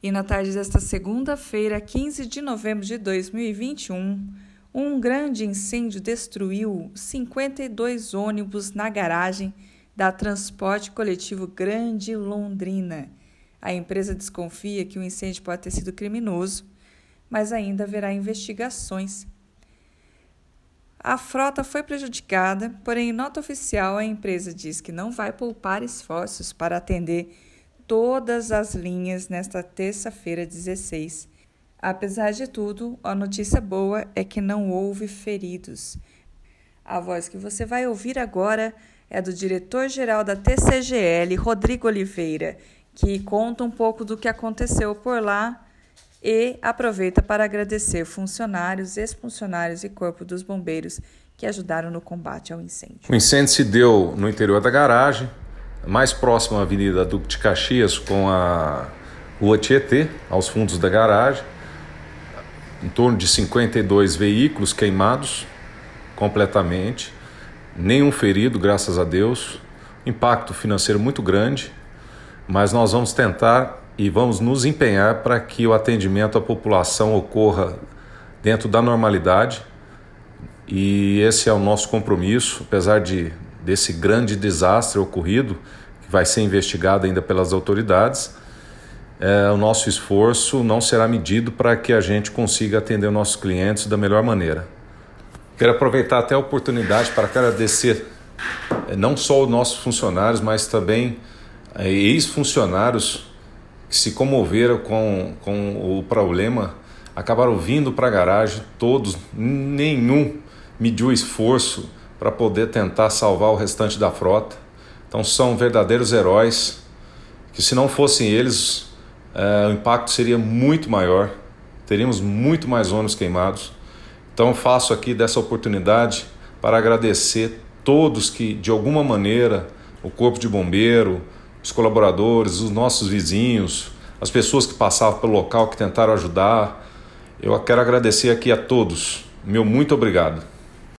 E na tarde desta segunda-feira, 15 de novembro de 2021, um grande incêndio destruiu 52 ônibus na garagem da Transporte Coletivo Grande Londrina. A empresa desconfia que o incêndio pode ter sido criminoso, mas ainda haverá investigações. A frota foi prejudicada, porém, em nota oficial, a empresa diz que não vai poupar esforços para atender todas as linhas nesta terça-feira 16. Apesar de tudo, a notícia boa é que não houve feridos. A voz que você vai ouvir agora é do diretor-geral da TCGL, Rodrigo Oliveira, que conta um pouco do que aconteceu por lá e aproveita para agradecer funcionários, ex-funcionários e corpo dos bombeiros que ajudaram no combate ao incêndio. O incêndio se deu no interior da garagem, mais próximo à Avenida Duque de Caxias com a Rua Tietê, aos fundos da garagem. Em torno de 52 veículos queimados completamente, nenhum ferido, graças a Deus. Impacto financeiro muito grande, mas nós vamos tentar e vamos nos empenhar para que o atendimento à população ocorra dentro da normalidade. E esse é o nosso compromisso, apesar de desse grande desastre ocorrido, que vai ser investigado ainda pelas autoridades, é, o nosso esforço não será medido para que a gente consiga atender os nossos clientes da melhor maneira. Quero aproveitar até a oportunidade para agradecer é, não só os nossos funcionários, mas também é, ex-funcionários que se comoveram com, com o problema, acabaram vindo para a garagem, todos, nenhum mediu esforço para poder tentar salvar o restante da frota. Então são verdadeiros heróis que se não fossem eles é, o impacto seria muito maior, teríamos muito mais ônibus queimados. Então faço aqui dessa oportunidade para agradecer todos que de alguma maneira o corpo de bombeiro, os colaboradores, os nossos vizinhos, as pessoas que passavam pelo local que tentaram ajudar. Eu quero agradecer aqui a todos. Meu muito obrigado.